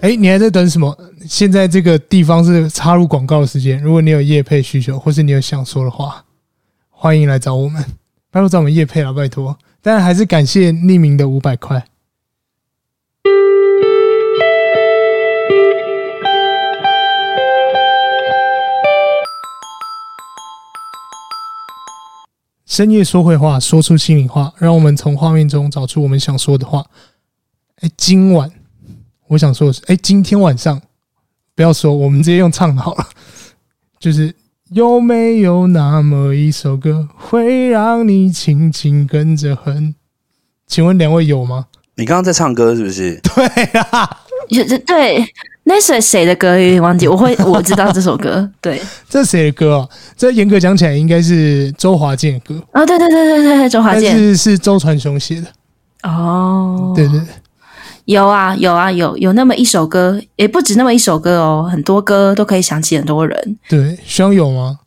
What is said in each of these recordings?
哎，你还在等什么？现在这个地方是插入广告的时间。如果你有业配需求，或是你有想说的话，欢迎来找我们。拜托找我们业配了，拜托。当然还是感谢匿名的五百块。深夜说会话，说出心里话，让我们从画面中找出我们想说的话。哎，今晚。我想说的是，哎，今天晚上不要说，我们直接用唱好了。就是有没有那么一首歌，会让你轻轻跟着哼？请问两位有吗？你刚刚在唱歌是不是？对啊，有对，那是谁的歌？有点忘记。我会我知道这首歌。对，这是谁的歌啊？这严格讲起来，应该是周华健的歌。哦，对对对对对，周华健是是周传雄写的。哦，对对对。有啊有啊有有那么一首歌，也不止那么一首歌哦，很多歌都可以想起很多人。对，希望有吗？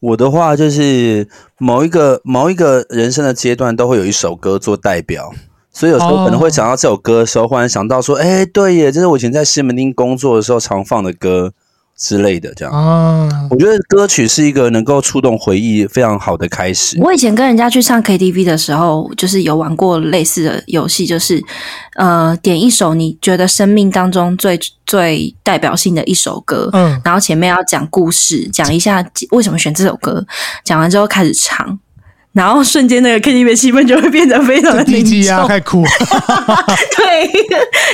我的话就是某一个某一个人生的阶段都会有一首歌做代表，所以有时候可能会想到这首歌的时候，忽然想到说，哎，对耶，这是我以前在西门町工作的时候常放的歌。之类的，这样啊，我觉得歌曲是一个能够触动回忆非常好的开始。我以前跟人家去唱 KTV 的时候，就是有玩过类似的游戏，就是呃，点一首你觉得生命当中最最代表性的一首歌，嗯，然后前面要讲故事，讲一下为什么选这首歌，讲完之后开始唱。然后瞬间那个 KTV 气氛就会变得非常的凝重啊，太酷了。对，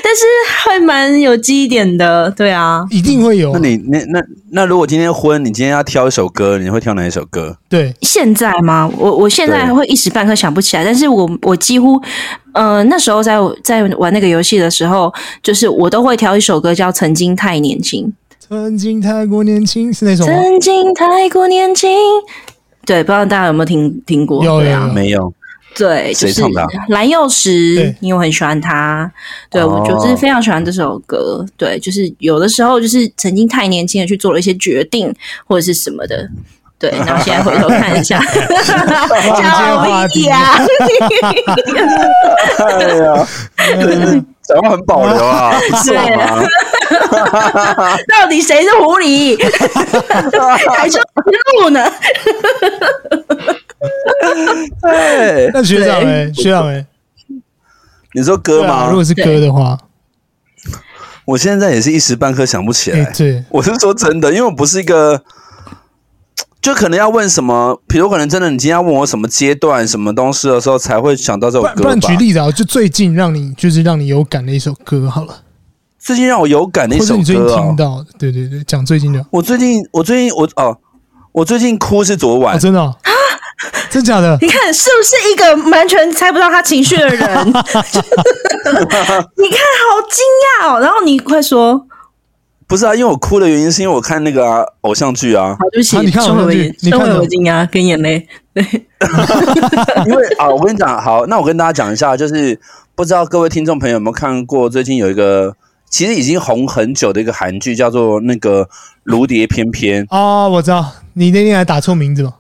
但是会蛮有记忆点的，对啊，一定会有。那你那那那如果今天婚，你今天要挑一首歌，你会挑哪一首歌？对，现在吗？我我现在会一时半刻想不起来，但是我我几乎呃那时候在在玩那个游戏的时候，就是我都会挑一首歌叫《曾经太年轻》。曾经太过年轻是那首吗？曾经太过年轻。对，不知道大家有没有听听过？有呀，没有。对，就是蓝又时，因为我很喜欢他。对，我就是非常喜欢这首歌。对，就是有的时候就是曾经太年轻的去做了一些决定或者是什么的。对，然后现在回头看一下，好意呀！哎呀，讲话很保留啊，是吗？到底谁是狐狸？还说鹿呢？对，那学长哎，学长哎，你说歌吗？如果是歌的话，我现在也是一时半刻想不起来。对，我是说真的，因为我不是一个，就可能要问什么，比如可能真的，你今天要问我什么阶段、什么东西的时候，才会想到这首歌。不然举例子啊，就最近让你就是让你有感的一首歌好了。最近让我有感的一首歌，你最近听到的，对对对，讲最近的。我最近，我最近，我哦，我最近哭是昨晚，真的啊，真假的？你看是不是一个完全猜不到他情绪的人？你看好惊讶哦！然后你快说，不是啊，因为我哭的原因是因为我看那个偶像剧啊。好，对不起，你看我眼，你看我惊讶跟眼泪。对，因为啊，我跟你讲，好，那我跟大家讲一下，就是不知道各位听众朋友有没有看过最近有一个。其实已经红很久的一个韩剧，叫做那个《如蝶翩翩》哦，我知道，你那天还打错名字了？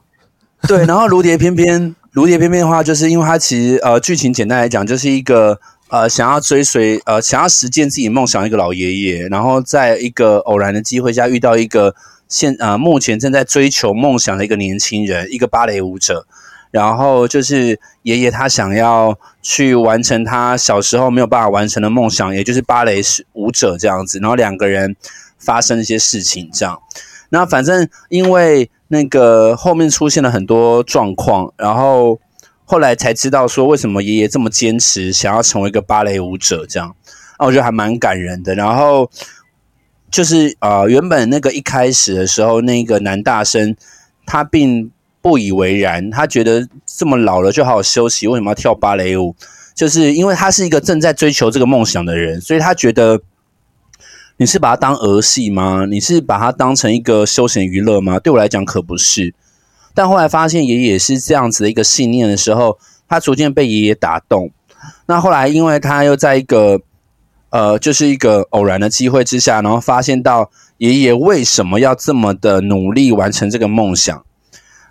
对，然后《如蝶翩翩》，《如蝶翩翩》的话，就是因为它其实呃剧情简单来讲，就是一个呃想要追随呃想要实践自己梦想一个老爷爷，然后在一个偶然的机会下遇到一个现呃目前正在追求梦想的一个年轻人，一个芭蕾舞者。然后就是爷爷他想要去完成他小时候没有办法完成的梦想，也就是芭蕾舞者这样子。然后两个人发生一些事情，这样。那反正因为那个后面出现了很多状况，然后后来才知道说为什么爷爷这么坚持想要成为一个芭蕾舞者这样。那我觉得还蛮感人的。然后就是呃，原本那个一开始的时候，那个男大生他并。不以为然，他觉得这么老了就好好休息，为什么要跳芭蕾舞？就是因为他是一个正在追求这个梦想的人，所以他觉得你是把他当儿戏吗？你是把他当成一个休闲娱乐吗？对我来讲可不是。但后来发现爷爷是这样子的一个信念的时候，他逐渐被爷爷打动。那后来因为他又在一个呃，就是一个偶然的机会之下，然后发现到爷爷为什么要这么的努力完成这个梦想。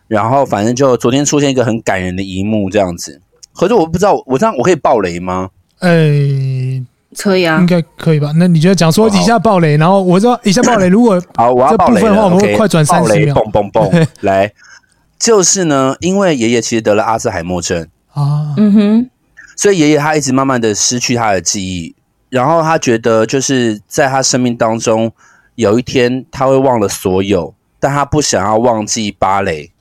然后反正就昨天出现一个很感人的一幕这样子，可是我不知道我这样我可以爆雷吗？诶，可以啊，应该可以吧？那你觉得讲说一下爆雷，然后我知道以下爆雷，如果好，我要暴雷的话，我们会快转三十秒，嘣嘣嘣，来，就是呢，因为爷爷其实得了阿兹海默症。啊，嗯哼，所以爷爷他一直慢慢的失去他的记忆，然后他觉得就是在他生命当中有一天他会忘了所有，但他不想要忘记芭蕾，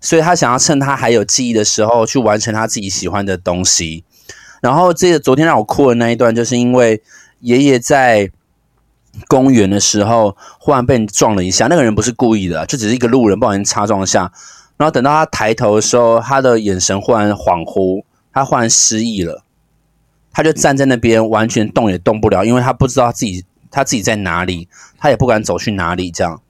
所以他想要趁他还有记忆的时候去完成他自己喜欢的东西。然后这个昨天让我哭的那一段，就是因为爷爷在公园的时候忽然被人撞了一下，那个人不是故意的，就只是一个路人不小心擦撞一下。然后等到他抬头的时候，他的眼神忽然恍惚，他忽然失忆了，他就站在那边完全动也动不了，因为他不知道自己他自己在哪里，他也不敢走去哪里。这样，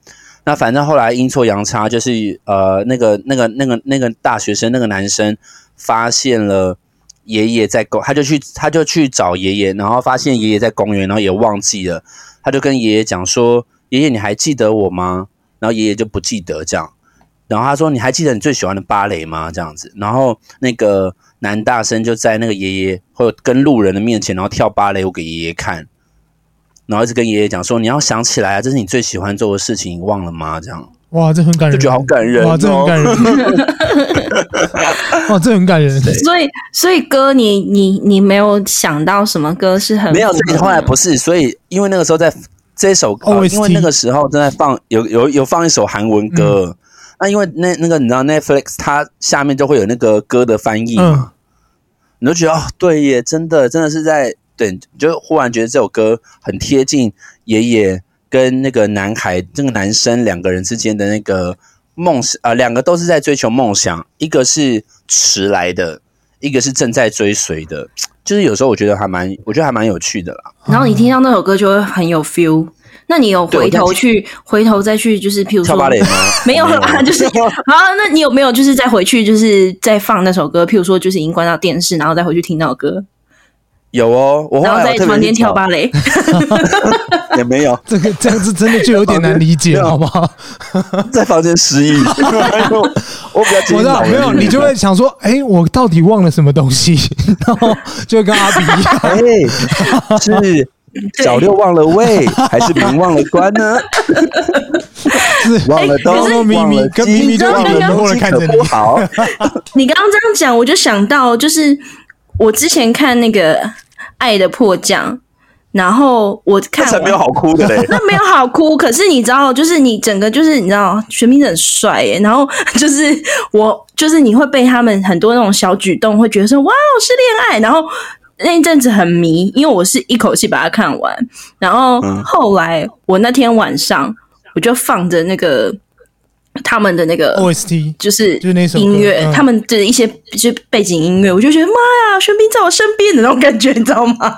那反正后来阴错阳差，就是呃那个那个那个那个大学生那个男生发现了。爷爷在公，他就去，他就去找爷爷，然后发现爷爷在公园，然后也忘记了，他就跟爷爷讲说：“爷爷，你还记得我吗？”然后爷爷就不记得这样，然后他说：“你还记得你最喜欢的芭蕾吗？”这样子，然后那个男大生就在那个爷爷或跟路人的面前，然后跳芭蕾舞给爷爷看，然后一直跟爷爷讲说：“你要想起来啊，这是你最喜欢做的事情，你忘了吗？”这样。哇，这很感人，就觉得好感人，哇，这很感人，哇，这很感人。所以，所以哥，你你你没有想到什么歌是很没有，所以后来不是，所以因为那个时候在这首歌，呃，因为那个时候正在放有有有放一首韩文歌，嗯，那因为那那个你知道 Netflix 它下面就会有那个歌的翻译嘛，嗯，你就觉得哦，对耶，真的真的是在对，就忽然觉得这首歌很贴近爷爷。跟那个男孩，这个男生两个人之间的那个梦想，呃，两个都是在追求梦想，一个是迟来的，一个是正在追随的，就是有时候我觉得还蛮，我觉得还蛮有趣的啦。然后你听到那首歌就会很有 feel，那你有回头去，回头再去，就是譬如说？没有啦，就是 好，那你有没有就是再回去，就是再放那首歌？譬如说，就是已经关到电视，然后再回去听那首歌。有哦，我然后在房间跳芭蕾，也没有 这个这样子真的就有点难理解，好不好？在房间失忆，我比较我知道没有，你就会想说，哎、欸，我到底忘了什么东西？然后就会跟阿比一样，哎、欸，是小六忘了位，还是明忘了关呢？是忘了东，欸、咪咪跟咪咪就忘了东，了看着你。好，你刚刚这样讲，我就想到就是。我之前看那个《爱的迫降》，然后我看那才没有好哭的嘞，那没有好哭。可是你知道，就是你整个就是你知道，玄彬很帅耶。然后就是我，就是你会被他们很多那种小举动，会觉得说哇，是恋爱。然后那一阵子很迷，因为我是一口气把它看完。然后后来我那天晚上，我就放着那个。他们的那个 OST 就是就是那首音乐，他们的一些就是背景音乐，我就觉得妈呀，玄彬在我身边的那种感觉，你知道吗？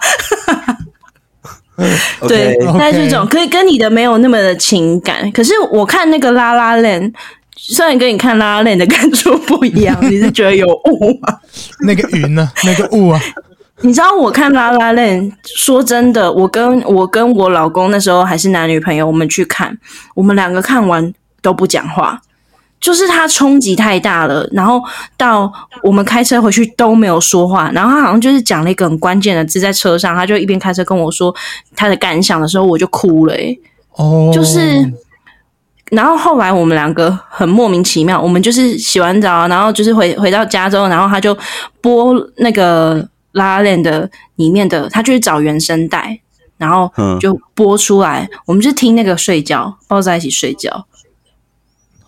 对，但是这种可以跟你的没有那么的情感。可是我看那个 La La Land，虽然跟你看 La La Land 的感触不一样，你是觉得有雾吗？那个云呢？那个雾啊？你知道我看 La La Land，说真的，我跟我跟我老公那时候还是男女朋友，我们去看，我们两个看完。都不讲话，就是他冲击太大了。然后到我们开车回去都没有说话。然后他好像就是讲了一个很关键的字在车上，他就一边开车跟我说他的感想的时候，我就哭了、欸。哦，就是，然后后来我们两个很莫名其妙，我们就是洗完澡，然后就是回回到家之后，然后他就播那个 La Land 的里面的，他就是找原声带，然后就播出来，嗯、我们就听那个睡觉，抱在一起睡觉。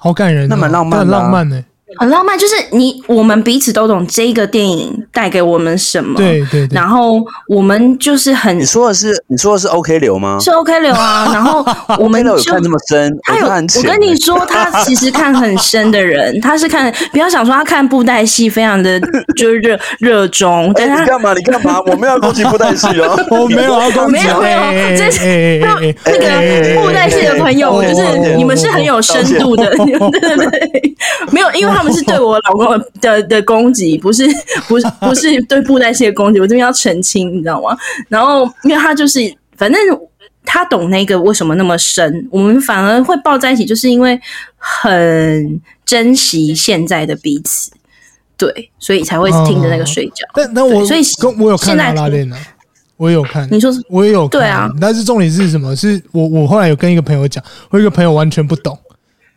好感人，那么浪漫，很浪漫呢。很浪漫，就是你我们彼此都懂这个电影带给我们什么。对对对。然后我们就是很，你说的是你说的是 OK 流吗？是 OK 流啊。然后 我们就看这么深，他有我跟你说，他其实看很深的人，他是看不要想说他看布袋戏非常的就是热热衷。哎，你干嘛？你干嘛？我没有攻击布袋戏哦，我没有要攻击。没有没有，这是那个布袋戏的朋友，就是你们是很有深度的，对对对，没有，因为他。他们是对我老公的的攻击，不是 不是 不是对布袋戏的攻击，我这边要澄清，你知道吗？然后，因为他就是，反正他懂那个为什么那么深，我们反而会抱在一起，就是因为很珍惜现在的彼此，对，所以才会听着那个睡觉。但那我所以跟我有看拉拉链呢。我也有看。你说我也有看，对啊。但是重点是什么？是我我后来有跟一个朋友讲，我一个朋友完全不懂，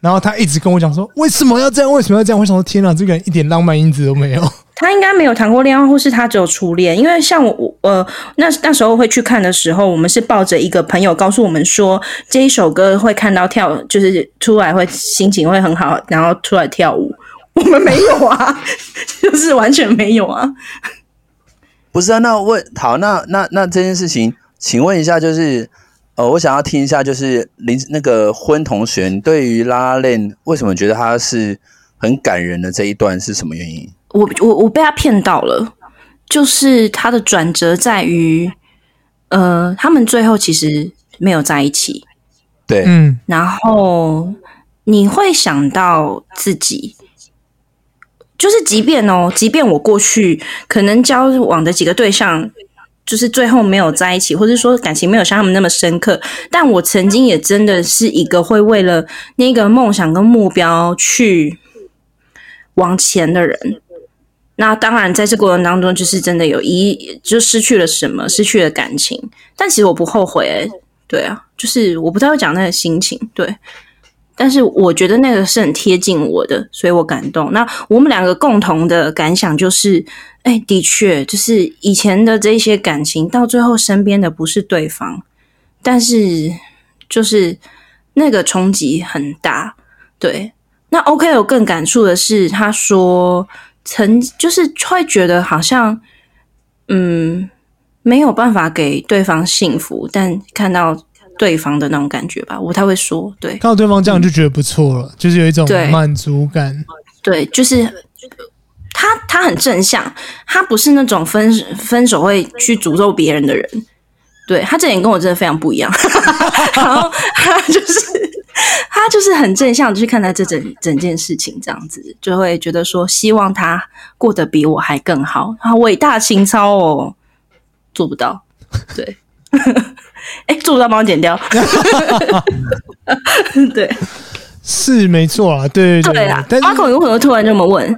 然后他一直跟我讲说为什么要这样？为什么要这样？我想说天哪，这个人一点浪漫因子都没有。他应该没有谈过恋爱，或是他只有初恋。因为像我，呃，那那时候会去看的时候，我们是抱着一个朋友告诉我们说，这一首歌会看到跳，就是出来会心情会很好，然后出来跳舞。我们没有啊，就是完全没有啊。不是啊，那问好，那那那这件事情，请问一下，就是呃，我想要听一下，就是林那个婚同学，你对于拉拉链为什么觉得他是很感人的这一段是什么原因？我我我被他骗到了，就是他的转折在于，呃，他们最后其实没有在一起，对，嗯，然后你会想到自己，就是即便哦，即便我过去可能交往的几个对象，就是最后没有在一起，或者说感情没有像他们那么深刻，但我曾经也真的是一个会为了那个梦想跟目标去往前的人。那当然，在这过程当中，就是真的有一就失去了什么，失去了感情。但其实我不后悔，欸，对啊，就是我不太会讲那个心情，对。但是我觉得那个是很贴近我的，所以我感动。那我们两个共同的感想就是，哎，的确，就是以前的这些感情，到最后身边的不是对方，但是就是那个冲击很大，对。那 OK，有更感触的是，他说。曾就是会觉得好像，嗯，没有办法给对方幸福，但看到对方的那种感觉吧，我太会说，对，看到对方这样就觉得不错了，嗯、就是有一种满足感。对，就是他，他很正向，他不是那种分分手会去诅咒别人的人。对，他这点跟我真的非常不一样，然后他就是。他就是很正向的去看待这整整件事情，这样子就会觉得说，希望他过得比我还更好。他伟大情操哦，做不到，对，哎、欸，做不到，帮我剪掉。对，是没错啊，对对对啊。阿孔有可能突然这么问？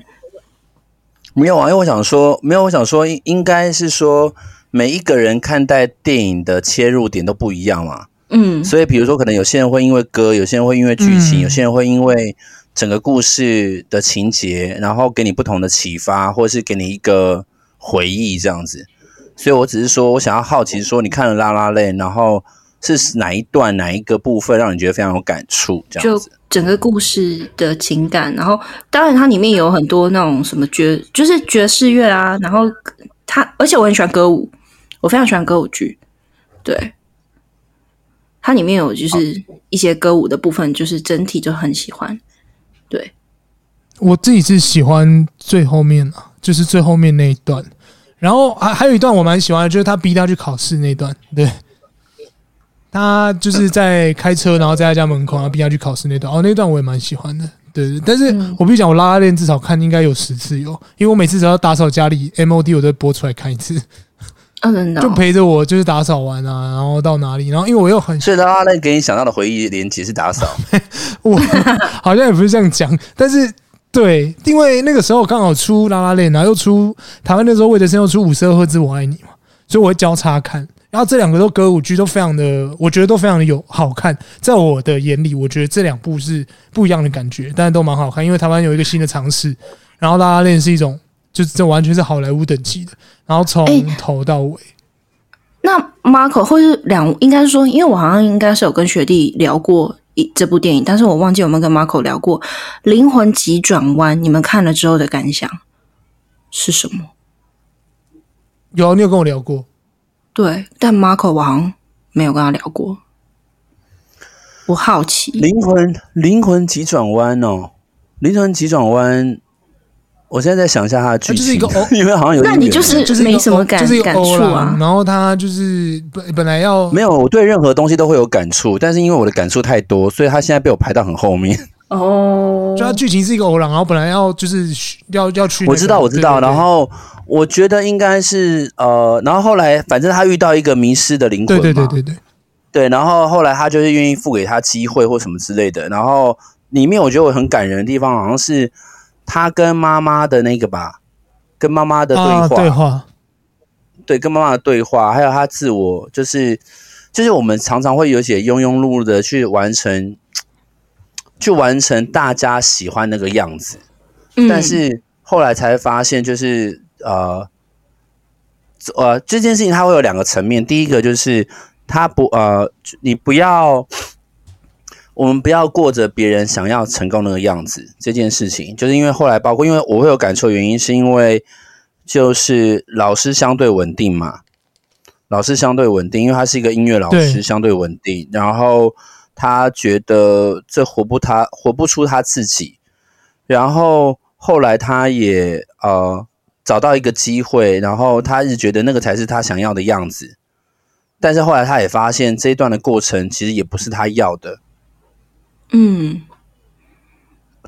没有啊，因为我想说，没有，我想说，应应该是说，每一个人看待电影的切入点都不一样嘛。嗯，所以比如说，可能有些人会因为歌，有些人会因为剧情，嗯，有些人会因为整个故事的情节，然后给你不同的启发，或是给你一个回忆这样子。所以我只是说，我想要好奇说，你看了《拉拉泪》，然后是哪一段、哪一个部分让你觉得非常有感触？这样子，就整个故事的情感，然后当然它里面有很多那种什么爵，就是爵士乐啊，然后它，而且我很喜欢歌舞，我非常喜欢歌舞剧，对。它里面有就是一些歌舞的部分，就是整体就很喜欢。对，我自己是喜欢最后面啊，就是最后面那一段。然后还还有一段我蛮喜欢的，就是他逼他去考试那段。对，他就是在开车，然后在他家门口，然后逼他去考试那段。哦，那段我也蛮喜欢的。对对，但是我必须讲，我拉拉链至少看应该有十次有，因为我每次只要打扫家里 MOD，我都会播出来看一次。嗯、哦，就陪着我，就是打扫完啊，然后到哪里，然后因为我又很，所以的话，那给你想到的回忆连结是打扫。我好像也不是这样讲，但是对，因为那个时候刚好出拉拉链，然后又出台湾那时候魏德圣又出五十二赫兹我爱你嘛，所以我会交叉看。然后这两个都歌舞剧都非常的，我觉得都非常的有好看。在我的眼里，我觉得这两部是不一样的感觉，但是都蛮好看，因为台湾有一个新的尝试。然后拉拉链是一种。就是这完全是好莱坞等级的，然后从头到尾。欸、那 Marco 或是两，应该是说，因为我好像应该是有跟学弟聊过一这部电影，但是我忘记有没有跟 Marco 聊过《灵魂急转弯》。你们看了之后的感想是什么？有，你有跟我聊过。对，但 Marco 我好像没有跟他聊过。我好奇，《灵魂灵魂急转弯》哦，《灵魂急转弯》。我现在在想一下他的剧情，就是一个 因为好像有点，那你就是就是没什么感就是感触啊。然后他就是本本来要没有，我对任何东西都会有感触，但是因为我的感触太多，所以他现在被我排到很后面。哦，就他剧情是一个偶然，然后本来要就是要要去、那个，我知道我知道。然后我觉得应该是呃，然后后来反正他遇到一个迷失的灵魂，对对对对对对。然后后来他就是愿意付给他机会或什么之类的。然后里面我觉得我很感人的地方，好像是。他跟妈妈的那个吧，跟妈妈的对话，啊、对话，对跟妈妈的对话，还有他自我，就是就是我们常常会有些庸庸碌碌的去完成，去完成大家喜欢那个样子，嗯、但是后来才发现，就是呃呃这件事情它会有两个层面，第一个就是他不呃你不要。我们不要过着别人想要成功那个样子。这件事情，就是因为后来，包括因为我会有感受，原因是因为就是老师相对稳定嘛，老师相对稳定，因为他是一个音乐老师，相对稳定。然后他觉得这活不他活不出他自己。然后后来他也呃找到一个机会，然后他一直觉得那个才是他想要的样子。但是后来他也发现这一段的过程其实也不是他要的。嗯，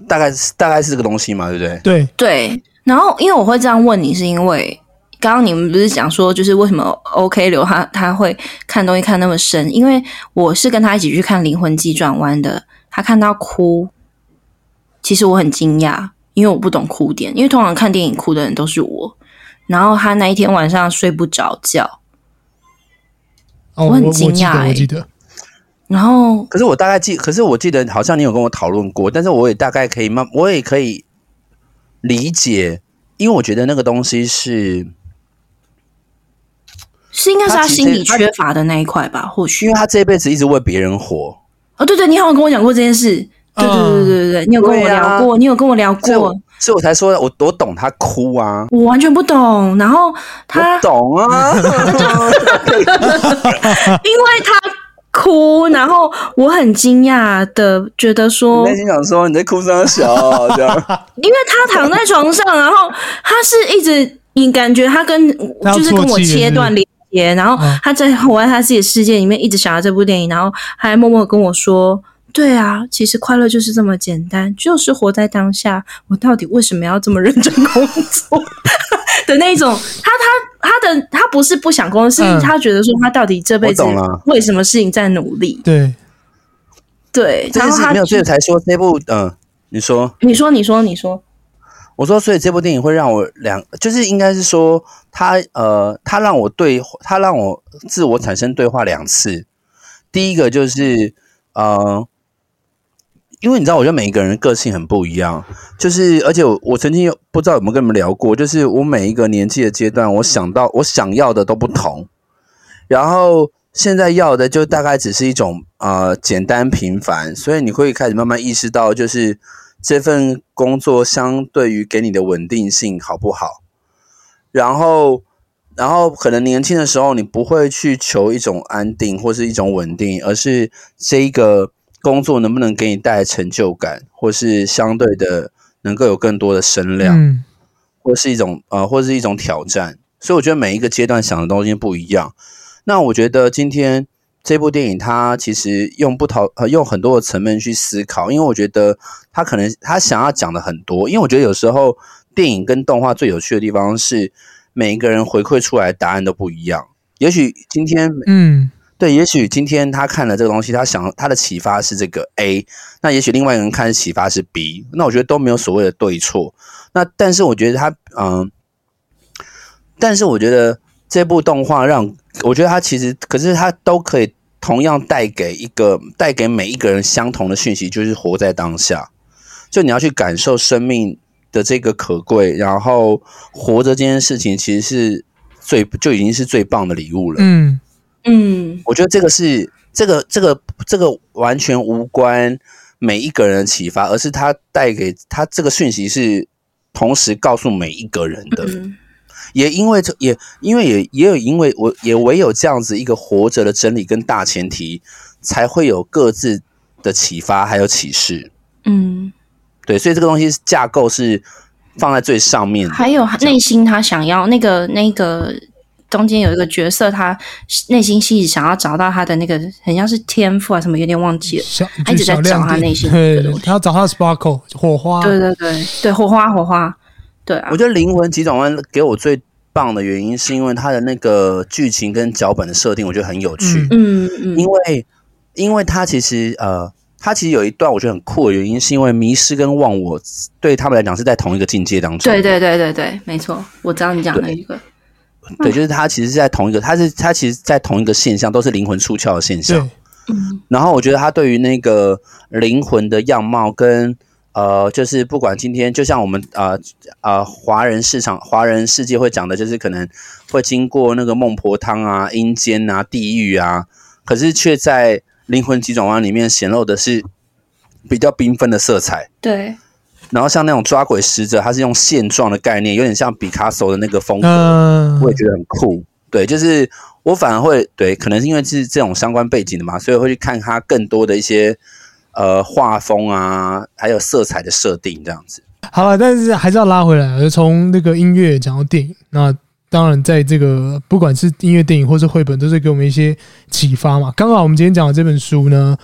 大概是大概是这个东西嘛，对不对？对对。然后，因为我会这样问你，是因为刚刚你们不是讲说，就是为什么 OK 流他他会看东西看那么深？因为我是跟他一起去看《灵魂急转弯》的，他看到哭，其实我很惊讶，因为我不懂哭点，因为通常看电影哭的人都是我。然后他那一天晚上睡不着觉，哦、我很惊讶、欸，我记得。然后，可是我大概记，可是我记得好像你有跟我讨论过，但是我也大概可以慢，我也可以理解，因为我觉得那个东西是是应该是他心里缺乏的那一块吧，或许因为他这一辈子一直为别人活。哦，对对，你好像跟我讲过这件事，对对对对对对，你有跟我聊过，你有跟我聊过，所以我才说我我懂他哭啊，我完全不懂。然后他懂啊，因为他。哭，然后我很惊讶的觉得说，内心想说你在哭三小这样，因为他躺在床上，然后他是一直你感觉他跟就是跟我切断连接，然后他在活在他自己的世界里面，一直想到这部电影，然后还默默跟我说，对啊，其实快乐就是这么简单，就是活在当下。我到底为什么要这么认真工作？的那种，他他他的他不是不想工作，是他觉得说他到底这辈子为什么事情在努力？对对，然后他没有，所以才说这部嗯、呃，你说你说你说你说，我说，所以这部电影会让我两，就是应该是说他呃，他让我对他让我自我产生对话两次，第一个就是呃。因为你知道，我觉得每一个人个性很不一样，就是而且我我曾经有不知道有没有跟你们聊过，就是我每一个年纪的阶段，我想到我想要的都不同，然后现在要的就大概只是一种呃简单平凡，所以你会开始慢慢意识到，就是这份工作相对于给你的稳定性好不好，然后然后可能年轻的时候你不会去求一种安定或是一种稳定，而是这一个。工作能不能给你带来成就感，或是相对的能够有更多的声量，嗯、或是一种呃，或是一种挑战。所以我觉得每一个阶段想的东西不一样。那我觉得今天这部电影它其实用不同呃用很多的层面去思考，因为我觉得它可能它想要讲的很多。因为我觉得有时候电影跟动画最有趣的地方是每一个人回馈出来的答案都不一样。也许今天嗯。对，也许今天他看了这个东西，他想他的启发是这个 A，那也许另外一个人看的启发是 B，那我觉得都没有所谓的对错。那但是我觉得他，嗯，但是我觉得这部动画让我觉得他其实，可是他都可以同样带给一个带给每一个人相同的讯息，就是活在当下。就你要去感受生命的这个可贵，然后活着这件事情，其实是最就已经是最棒的礼物了。嗯。嗯，我觉得这个是这个这个这个完全无关每一个人的启发，而是他带给他这个讯息是同时告诉每一个人的。嗯、也因为这也因为也也有因为我也唯有这样子一个活着的真理跟大前提，才会有各自的启发还有启示。嗯，对，所以这个东西架构是放在最上面的，还有内心他想要那个那个。中间有一个角色，他内心戏想要找到他的那个，很像是天赋啊什么，有点忘记了。他一直在找他内心的东西，他要找他的 sparkle 火花。对对对对，火花火花。对啊，我觉得《灵魂急转弯》给我最棒的原因，是因为它的那个剧情跟脚本的设定，我觉得很有趣。嗯嗯，因为因为他其实呃，他其实有一段我觉得很酷的原因，是因为迷失跟忘我对他们来讲是在同一个境界当中。对对对对对，没错，我知道你讲的一个。对，就是他其实是在同一个，他是他其实，在同一个现象，都是灵魂出窍的现象。嗯，然后我觉得他对于那个灵魂的样貌跟呃，就是不管今天，就像我们呃呃华人市场、华人世界会讲的，就是可能会经过那个孟婆汤啊、阴间啊、地狱啊，可是却在灵魂急转弯里面显露的是比较缤纷的色彩。对。然后像那种抓鬼使者，他是用线状的概念，有点像毕卡索的那个风格，嗯、我也觉得很酷。对，就是我反而会对，可能是因为是这种相关背景的嘛，所以会去看他更多的一些呃画风啊，还有色彩的设定这样子。好了，但是还是要拉回来，从那个音乐讲到电影，那当然在这个不管是音乐、电影或是绘本，都是给我们一些启发嘛。刚好我们今天讲的这本书呢，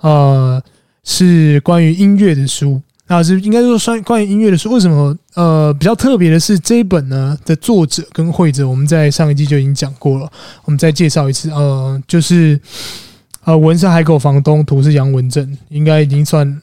呃，是关于音乐的书。那，是应该说算关于音乐的书。为什么？呃，比较特别的是这一本呢的作者跟会者，我们在上一季就已经讲过了。我们再介绍一次，呃，就是呃，文是海口房东，图是杨文正，应该已经算。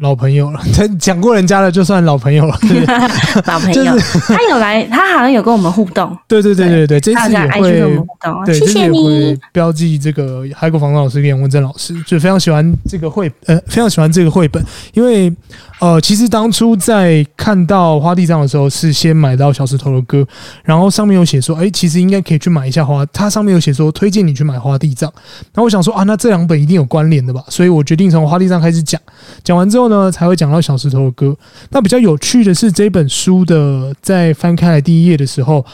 老朋友了，他 讲过人家的就算老朋友了。老朋友，就是、他有来，他好像有跟我们互动。对对对对对，这次也会互动。对，谢谢你。标记这个海狗房东老师跟杨文正老师，就非常喜欢这个绘，呃，非常喜欢这个绘本，因为呃，其实当初在看到花地藏的时候，是先买到小石头的歌，然后上面有写说，哎、欸，其实应该可以去买一下花。它上面有写说，推荐你去买花地藏。然后我想说啊，那这两本一定有关联的吧，所以我决定从花地藏开始讲。讲完之后。呢，才会讲到小石头的歌。那比较有趣的是，这本书的在翻开来第一页的时候，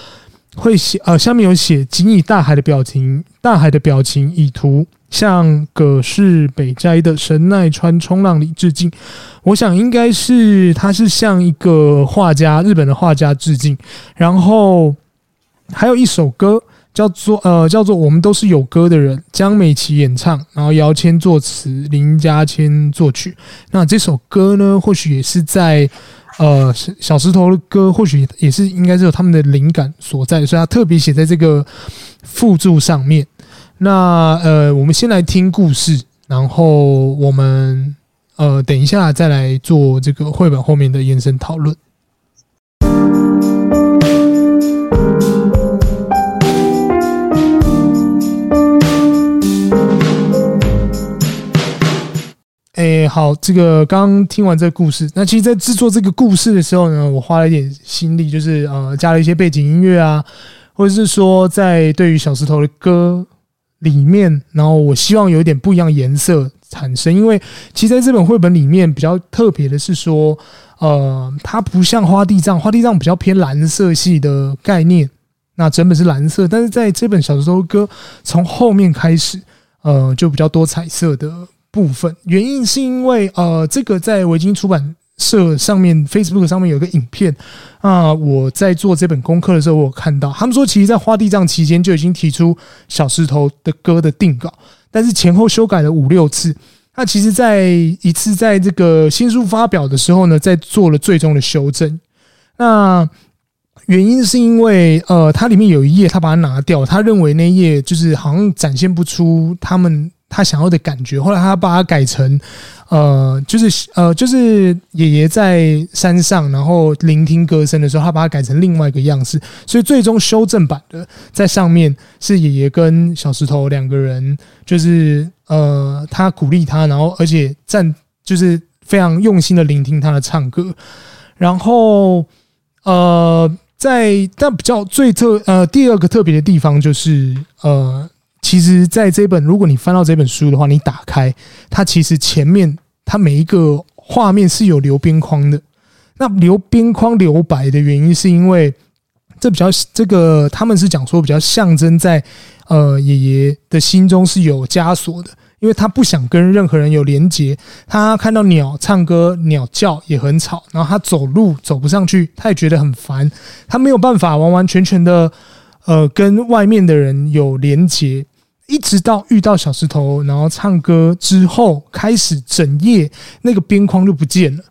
会写呃，下面有写“仅以大海的表情，大海的表情以图向葛饰北斋的神奈川冲浪里致敬”。我想应该是他是向一个画家，日本的画家致敬。然后还有一首歌。叫做呃，叫做我们都是有歌的人，江美琪演唱，然后姚谦作词，林家谦作曲。那这首歌呢，或许也是在呃小石头的歌，或许也是应该是有他们的灵感所在，所以他特别写在这个附注上面。那呃，我们先来听故事，然后我们呃等一下再来做这个绘本后面的延伸讨论。哎、好，这个刚听完这个故事，那其实，在制作这个故事的时候呢，我花了一点心力，就是呃，加了一些背景音乐啊，或者是说，在对于小石头的歌里面，然后我希望有一点不一样颜色产生，因为其实在这本绘本里面比较特别的是说，呃，它不像花地藏，花地藏比较偏蓝色系的概念，那整本是蓝色，但是在这本小石头的歌从后面开始，呃，就比较多彩色的。部分原因是因为呃，这个在维京出版社上面 Facebook 上面有个影片啊，我在做这本功课的时候，我有看到他们说，其实，在花地藏期间就已经提出小石头的歌的定稿，但是前后修改了五六次。那其实，在一次在这个新书发表的时候呢，在做了最终的修正。那原因是因为呃，它里面有一页，他把它拿掉，他认为那一页就是好像展现不出他们。他想要的感觉，后来他把它改成，呃，就是呃，就是爷爷在山上，然后聆听歌声的时候，他把它改成另外一个样式，所以最终修正版的在上面是爷爷跟小石头两个人，就是呃，他鼓励他，然后而且站就是非常用心的聆听他的唱歌，然后呃，在但比较最特呃第二个特别的地方就是呃。其实，在这本，如果你翻到这本书的话，你打开它，其实前面它每一个画面是有留边框的。那留边框留白的原因，是因为这比较这个他们是讲说比较象征在呃爷爷的心中是有枷锁的，因为他不想跟任何人有连结。他看到鸟唱歌，鸟叫也很吵，然后他走路走不上去，他也觉得很烦。他没有办法完完全全的呃跟外面的人有连结。一直到遇到小石头，然后唱歌之后，开始整夜那个边框就不见了。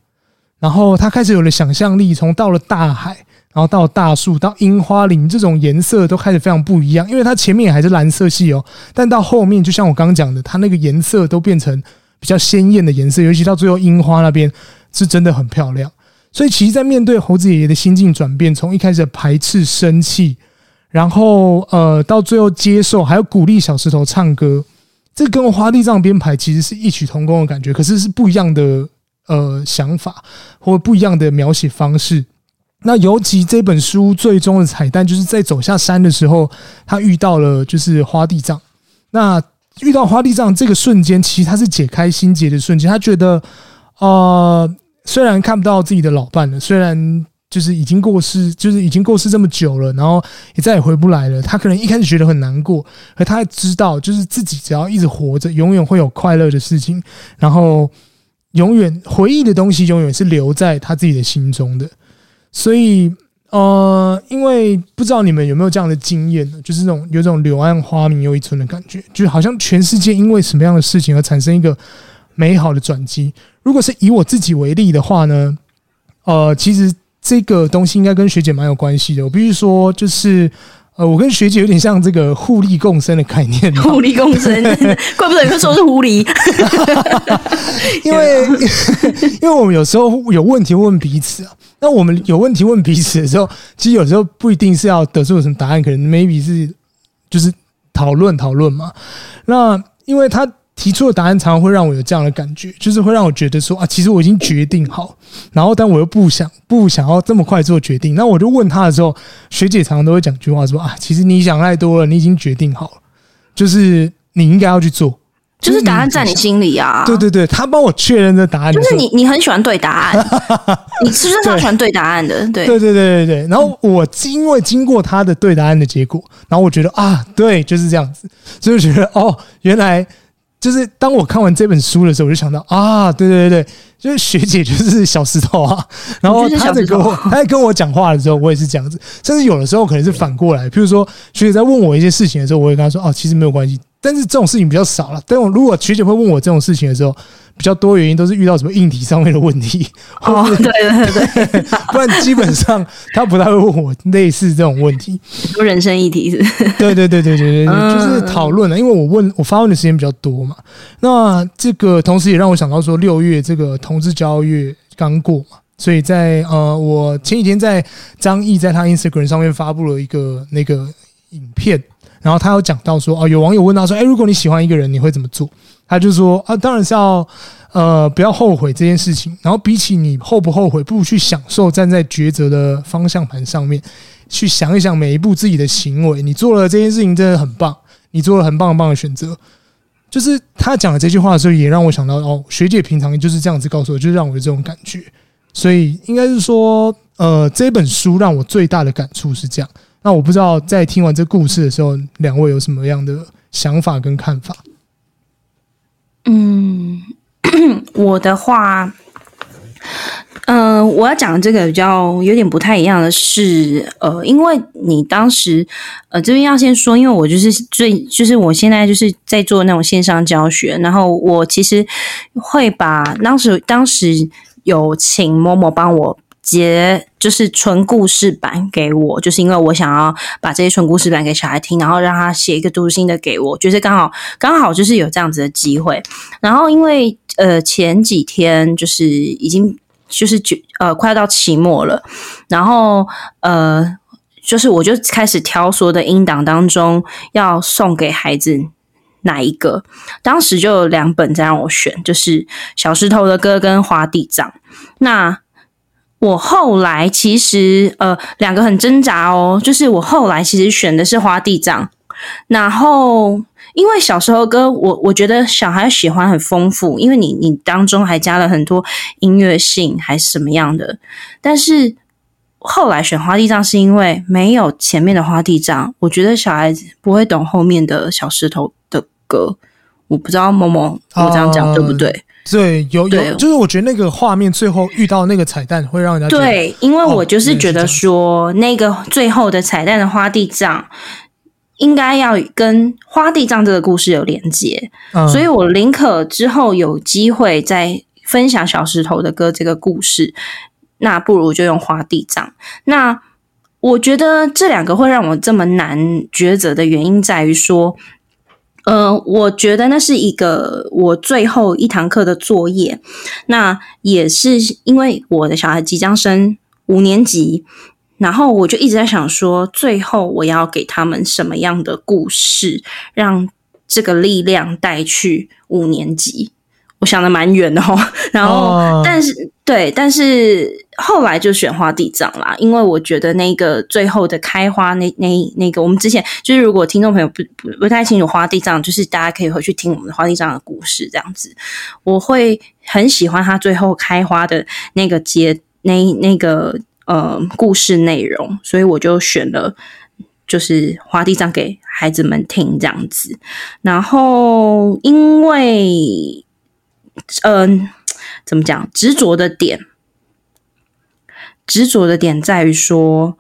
然后他开始有了想象力，从到了大海，然后到大树，到樱花林，这种颜色都开始非常不一样。因为它前面还是蓝色系哦，但到后面，就像我刚刚讲的，它那个颜色都变成比较鲜艳的颜色，尤其到最后樱花那边是真的很漂亮。所以，其实，在面对猴子爷爷的心境转变，从一开始的排斥、生气。然后呃，到最后接受还有鼓励小石头唱歌，这跟花地藏编排其实是异曲同工的感觉，可是是不一样的呃想法或不一样的描写方式。那尤其这本书最终的彩蛋，就是在走下山的时候，他遇到了就是花地藏。那遇到花地藏这个瞬间，其实他是解开心结的瞬间。他觉得，呃，虽然看不到自己的老伴了，虽然。就是已经过世，就是已经过世这么久了，然后也再也回不来了。他可能一开始觉得很难过，可他知道，就是自己只要一直活着，永远会有快乐的事情，然后永远回忆的东西永远是留在他自己的心中的。所以，呃，因为不知道你们有没有这样的经验呢？就是那种有种柳暗花明又一村的感觉，就好像全世界因为什么样的事情而产生一个美好的转机。如果是以我自己为例的话呢，呃，其实。这个东西应该跟学姐蛮有关系的。我必须说，就是呃，我跟学姐有点像这个互利共生的概念。互利共生，怪不得你会说是狐狸。因为 因为我们有时候有问题问彼此啊。那我们有问题问彼此的时候，其实有时候不一定是要得出什么答案，可能 maybe 是就是讨论讨论嘛。那因为他。提出的答案常常会让我有这样的感觉，就是会让我觉得说啊，其实我已经决定好，然后但我又不想不想要这么快做决定。那我就问他的时候，学姐常常都会讲句话说啊，其实你想太多了，你已经决定好了，就是你应该要去做，就是答案在你心里啊。对对对，他帮我确认的答案，就是你你很喜欢对答案，你是不是很喜欢对答案的？对对对对对对。然后我因为经过他的对答案的结果，然后我觉得啊，对，就是这样子，所以我觉得哦，原来。就是当我看完这本书的时候，我就想到啊，对对对，就是学姐就是小石头啊，然后她在跟我，她在跟我讲话的时候，我也是这样子，甚至有的时候可能是反过来，譬如说学姐在问我一些事情的时候，我会跟她说哦，其实没有关系。但是这种事情比较少了。但我如果学姐会问我这种事情的时候，比较多原因都是遇到什么硬体上面的问题。哦，对对对，不然基本上他不太会问我类似这种问题。多人生议题是？对对对对对对，就是讨论了。因为我问我发问的时间比较多嘛。那这个同时也让我想到说，六月这个同志骄傲月刚过嘛，所以在呃，我前几天在张毅在他 Instagram 上面发布了一个那个影片。然后他有讲到说，哦，有网友问他说，哎，如果你喜欢一个人，你会怎么做？他就说，啊，当然是要，呃，不要后悔这件事情。然后比起你后不后悔，不如去享受站在抉择的方向盘上面，去想一想每一步自己的行为。你做了这件事情真的很棒，你做了很棒很棒的选择。就是他讲了这句话的时候，也让我想到，哦，学姐平常就是这样子告诉我，就是让我有这种感觉。所以应该是说，呃，这本书让我最大的感触是这样。那我不知道在听完这故事的时候，两位有什么样的想法跟看法？嗯，我的话，嗯、我要讲的这个比较有点不太一样的是，呃，因为你当时，呃，这边要先说，因为我就是最，就是我现在就是在做那种线上教学，然后我其实会把当时当时有请某某帮我。截就是纯故事版给我，就是因为我想要把这些纯故事版给小孩听，然后让他写一个读心的给我，就是刚好刚好就是有这样子的机会。然后因为呃前几天就是已经就是就呃快要到期末了，然后呃就是我就开始挑所有的音档当中要送给孩子哪一个，当时就有两本在让我选，就是小石头的歌跟花地藏。那我后来其实呃两个很挣扎哦，就是我后来其实选的是花地藏，然后因为小时候歌我我觉得小孩喜欢很丰富，因为你你当中还加了很多音乐性还是什么样的，但是后来选花地藏是因为没有前面的花地藏，我觉得小孩子不会懂后面的小石头的歌，我不知道某某我这样讲对不对？对，有有，就是我觉得那个画面最后遇到那个彩蛋，会让人家对，因为我就是觉得说，那个最后的彩蛋的花地藏应该要跟花地藏这个故事有连接，所以我宁可之后有机会再分享小石头的歌这个故事，那不如就用花地藏。那我觉得这两个会让我这么难抉择的原因在于说。呃，我觉得那是一个我最后一堂课的作业，那也是因为我的小孩即将升五年级，然后我就一直在想说，最后我要给他们什么样的故事，让这个力量带去五年级。我想的蛮远的哦，然后、哦、但是对，但是后来就选花地藏啦，因为我觉得那个最后的开花那那那个，我们之前就是如果听众朋友不不不太清楚花地藏，就是大家可以回去听我们的花地藏的故事这样子，我会很喜欢它最后开花的那个节那那个呃故事内容，所以我就选了就是花地藏给孩子们听这样子，然后因为。嗯、呃，怎么讲？执着的点，执着的点在于说，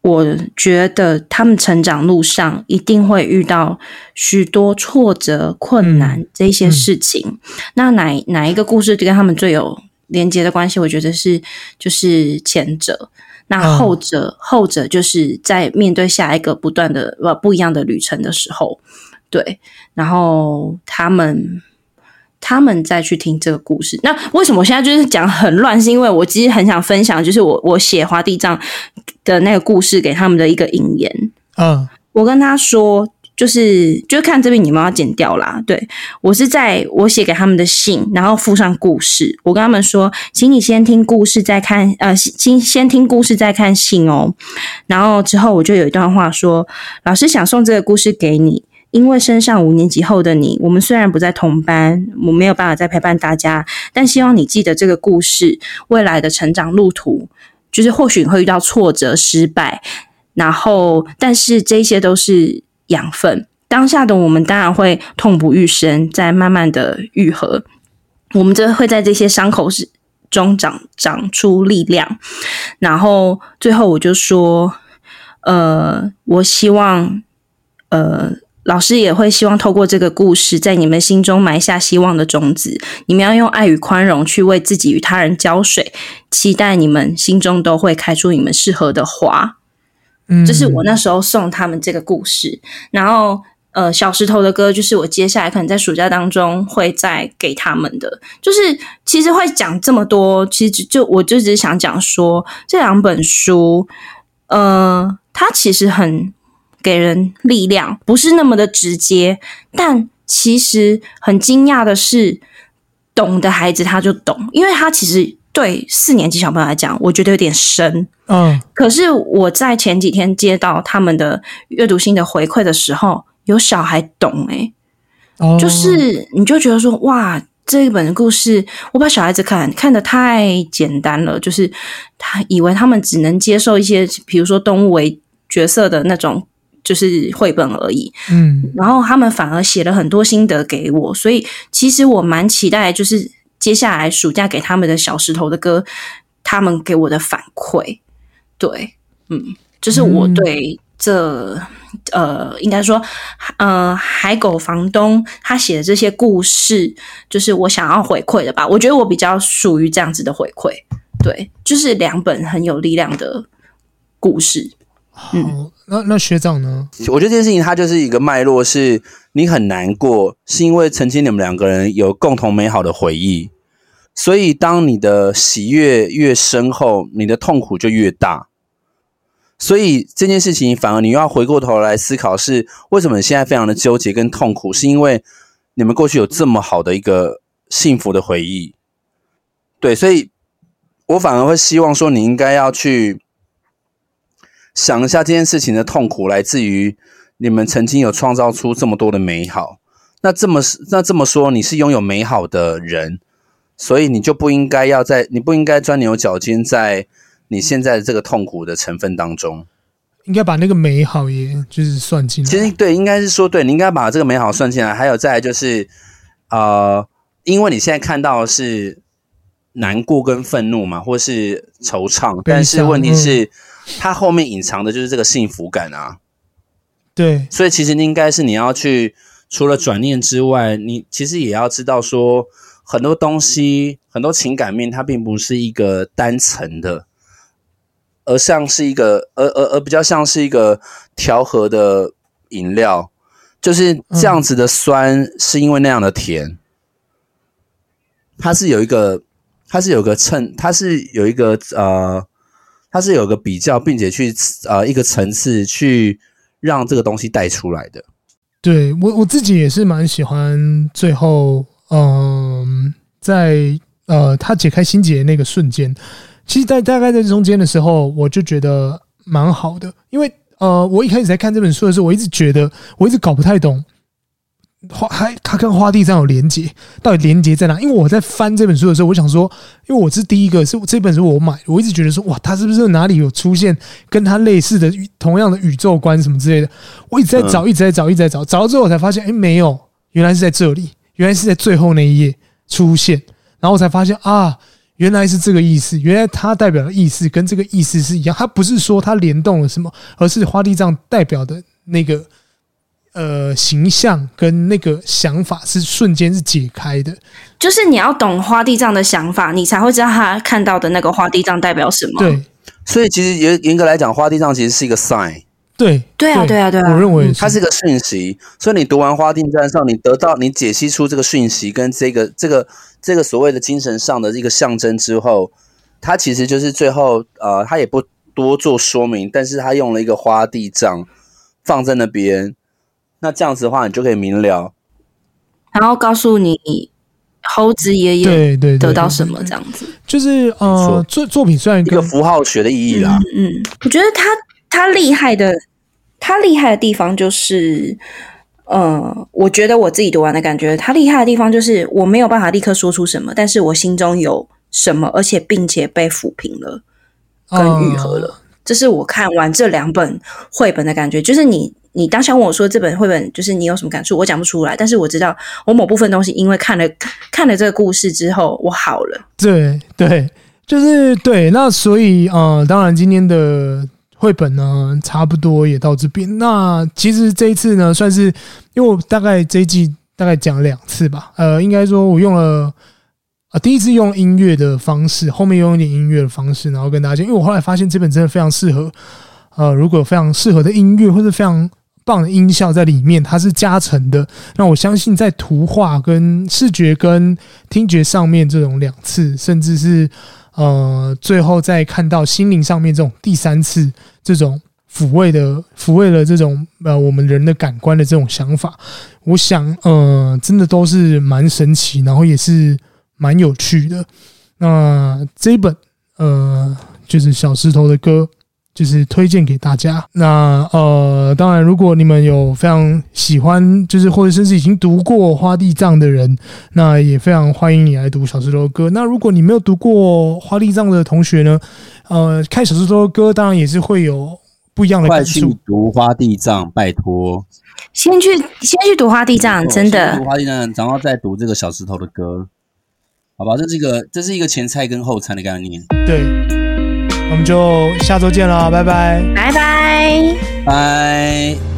我觉得他们成长路上一定会遇到许多挫折、困难这些事情。那哪哪一个故事跟他们最有连接的关系？我觉得是就是前者。那后者，哦、后者就是在面对下一个不断的不不一样的旅程的时候，对，然后他们。他们再去听这个故事，那为什么我现在就是讲很乱？是因为我其实很想分享，就是我我写花地藏的那个故事给他们的一个引言。嗯，我跟他说，就是就看这边你们要剪掉啦。对，我是在我写给他们的信，然后附上故事。我跟他们说，请你先听故事再看，呃，先先听故事再看信哦。然后之后我就有一段话说，老师想送这个故事给你。因为升上五年级后的你，我们虽然不在同班，我没有办法再陪伴大家，但希望你记得这个故事。未来的成长路途，就是或许会遇到挫折、失败，然后，但是这些都是养分。当下的我们当然会痛不欲生，在慢慢的愈合。我们这会在这些伤口是中长长出力量。然后最后我就说，呃，我希望，呃。老师也会希望透过这个故事，在你们心中埋下希望的种子。你们要用爱与宽容去为自己与他人浇水，期待你们心中都会开出你们适合的花。嗯，这是我那时候送他们这个故事。然后，呃，小石头的歌就是我接下来可能在暑假当中会再给他们的。就是其实会讲这么多，其实就我就只是想讲说这两本书，呃，它其实很。给人力量，不是那么的直接，但其实很惊讶的是，懂的孩子他就懂，因为他其实对四年级小朋友来讲，我觉得有点深。嗯，可是我在前几天接到他们的阅读心得回馈的时候，有小孩懂哎、欸，哦，就是你就觉得说，哇，这一本故事，我把小孩子看看得太简单了，就是他以为他们只能接受一些，比如说动物为角色的那种。就是绘本而已，嗯，然后他们反而写了很多心得给我，所以其实我蛮期待，就是接下来暑假给他们的小石头的歌，他们给我的反馈，对，嗯，就是我对这、嗯、呃，应该说，呃，海狗房东他写的这些故事，就是我想要回馈的吧，我觉得我比较属于这样子的回馈，对，就是两本很有力量的故事。嗯，那那学长呢？我觉得这件事情它就是一个脉络，是你很难过，是因为曾经你们两个人有共同美好的回忆，所以当你的喜悦越深厚，你的痛苦就越大。所以这件事情反而你又要回过头来思考，是为什么你现在非常的纠结跟痛苦，是因为你们过去有这么好的一个幸福的回忆。对，所以我反而会希望说，你应该要去。想一下这件事情的痛苦来自于你们曾经有创造出这么多的美好，那这么那这么说，你是拥有美好的人，所以你就不应该要在，你不应该钻牛角尖在你现在的这个痛苦的成分当中，应该把那个美好也就是算进来。其实对，应该是说对，你应该把这个美好算进来。还有再来就是，呃，因为你现在看到的是难过跟愤怒嘛，或是惆怅，但是问题是。嗯它后面隐藏的就是这个幸福感啊，对，所以其实应该是你要去除了转念之外，你其实也要知道说很多东西，很多情感面，它并不是一个单层的，而像是一个，而而而比较像是一个调和的饮料，就是这样子的酸是因为那样的甜，它是有一个，它是有个称，它是有一个呃。它是有个比较，并且去呃一个层次去让这个东西带出来的。对我我自己也是蛮喜欢最后，嗯、在呃他解开心结那个瞬间，其实，在大概在中间的时候，我就觉得蛮好的，因为呃，我一开始在看这本书的时候，我一直觉得我一直搞不太懂。花还他跟花地藏有连接，到底连接在哪？因为我在翻这本书的时候，我想说，因为我是第一个，是这本书我买，我一直觉得说，哇，他是不是哪里有出现跟他类似的同样的宇宙观什么之类的？我一直在找，一直在找，一直在找，找到之后我才发现，哎，没有，原来是在这里，原来是在最后那一页出现，然后我才发现啊，原来是这个意思，原来它代表的意思跟这个意思是一样，它不是说它联动了什么，而是花地藏代表的那个。呃，形象跟那个想法是瞬间是解开的，就是你要懂花地藏的想法，你才会知道他看到的那个花地藏代表什么。对，所以其实严严格来讲，花地藏其实是一个 sign。对，对啊，对啊，对啊，我认为它是一个讯息。所以你读完花地藏上，你得到你解析出这个讯息跟这个这个这个所谓的精神上的一个象征之后，它其实就是最后呃，他也不多做说明，但是他用了一个花地藏放在那边。那这样子的话，你就可以明了，然后告诉你猴子爷爷对对得到什么这样子，就是呃，作作品虽然一个符号学的意义啦，嗯，嗯，我觉得他他厉害的，他厉害的地方就是，呃，我觉得我自己读完的感觉，他厉害的地方就是我没有办法立刻说出什么，但是我心中有什么，而且并且被抚平了，跟愈合了，嗯，这是我看完这两本绘本的感觉，就是你。你当下问我说这本绘本就是你有什么感触？我讲不出来，但是我知道我某部分东西因为看了看了这个故事之后，我好了。对对，就是对。那所以呃，当然今天的绘本呢，差不多也到这边。那其实这一次呢，算是因为我大概这一季大概讲两次吧。呃，应该说我用了啊、第一次用音乐的方式，后面用一点音乐的方式，然后跟大家讲。因为我后来发现这本真的非常适合，呃，如果非常适合的音乐或者非常。棒的音效在里面，它是加成的。那我相信，在图画跟视觉跟听觉上面，这种两次，甚至是呃，最后再看到心灵上面这种第三次，这种抚慰的抚慰了这种呃我们人的感官的这种想法，我想呃，真的都是蛮神奇，然后也是蛮有趣的。那这一本呃，就是小石头的歌。就是推荐给大家。那呃，当然，如果你们有非常喜欢，就是或者甚至已经读过《花地藏》的人，那也非常欢迎你来读《小石头的歌》。那如果你没有读过《花地藏》的同学呢，呃，看《小石头的歌》当然也是会有不一样的感受。快去读《花地藏》，拜托。先去先去读《花地藏》，真的。读《花地藏》，然后再读这个《小石头的歌》，好吧？这是一个这是一个前菜跟后餐的概念。对。我们就下周见了拜拜。拜拜。拜。